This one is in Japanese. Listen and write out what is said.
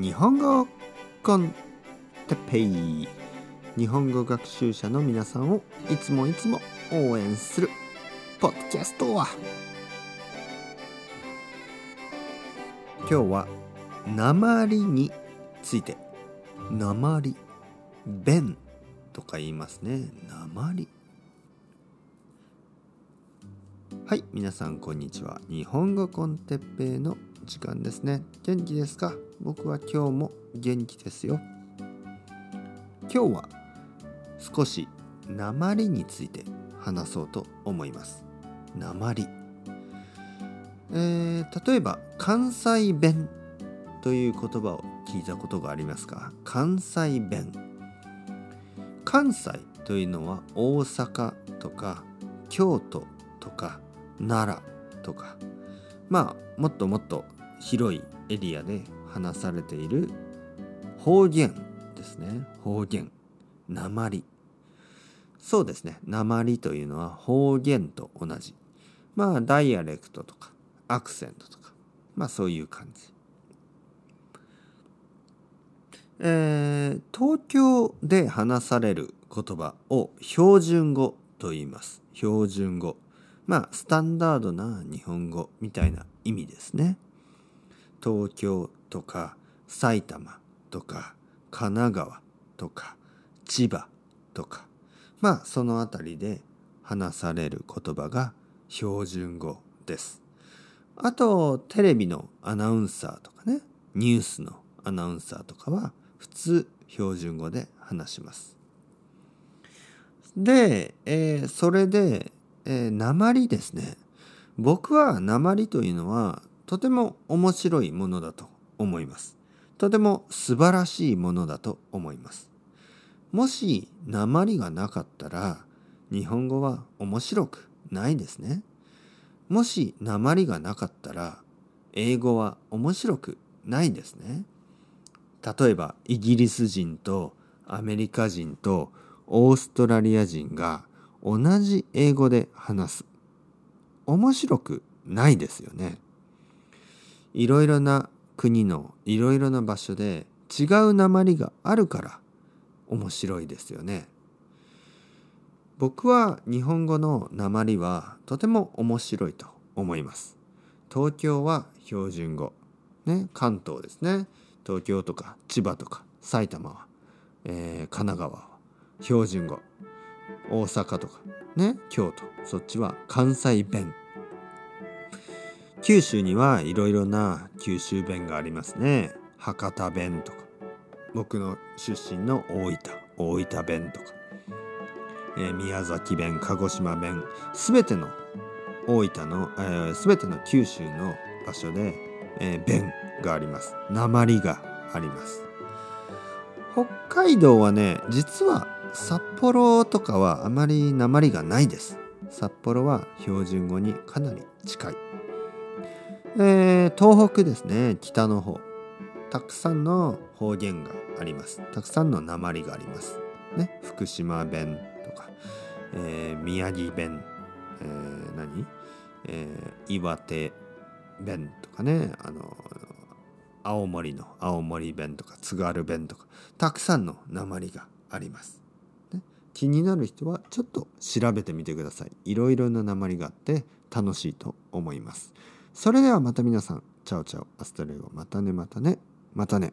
日本語コンテッペイ。日本語学習者の皆さんをいつもいつも応援するポッドキャストは。今日は鉛について。鉛弁とか言いますね。鉛。はい皆さんこんにちは。日本語コンテッペイの時間ですね。元気ですか？僕は今日も元気ですよ。今日は少し鉛について話そうと思います。鉛。えー、例えば関西弁という言葉を聞いたことがありますか？関西弁。関西というのは大阪とか京都とか奈良とかまあもっともっと広いエリアで話されている方言ですね。方言鉛。そうですね。鉛というのは方言と同じ。まあダイアレクトとかアクセントとかまあそういう感じ。えー、東京で話される言葉を標準語と言います。標準語。まあスタンダードな日本語みたいな意味ですね東京とか埼玉とか神奈川とか千葉とかまあその辺りで話される言葉が標準語です。あとテレビのアナウンサーとかねニュースのアナウンサーとかは普通標準語で話します。で、えー、それで、えー、鉛ですね。僕は鉛というのはとても面白いものだと思います。とても素晴らしいものだと思います。もし鉛がなかったら日本語は面白くないですね。もし鉛がなかったら英語は面白くないですね。例えばイギリス人とアメリカ人とオーストラリア人が同じ英語で話す。面白くないですよね。いろいろな国のいろいろな場所で違う鉛があるから面白いですよね。僕は日本語の鉛はとても面白いと思います。東京は標準語。ね、関東ですね。東京とか千葉とか埼玉は、えー、神奈川は標準語。大阪とかね、京都。そっちは関西弁。九州にはいろいろな九州弁がありますね。博多弁とか僕の出身の大分大分弁とか、えー、宮崎弁鹿児島弁全ての大分の、えー、全ての九州の場所で、えー、弁があります鉛があります北海道はね実は札幌とかはあまり鉛がないです。札幌は標準語にかなり近い。えー、東北ですね。北の方。たくさんの方言があります。たくさんの鉛があります。ね。福島弁とか、えー、宮城弁、えー、何、えー、岩手弁とかね。あの青森の青森弁とか津軽弁とか。たくさんの訛りがあります、気になる人はちょっと調べてみてください。いろいろな訛りがあって楽しいと思います。それではまた皆さん、 ciao ciao、hasta luego、またねまたね、またね。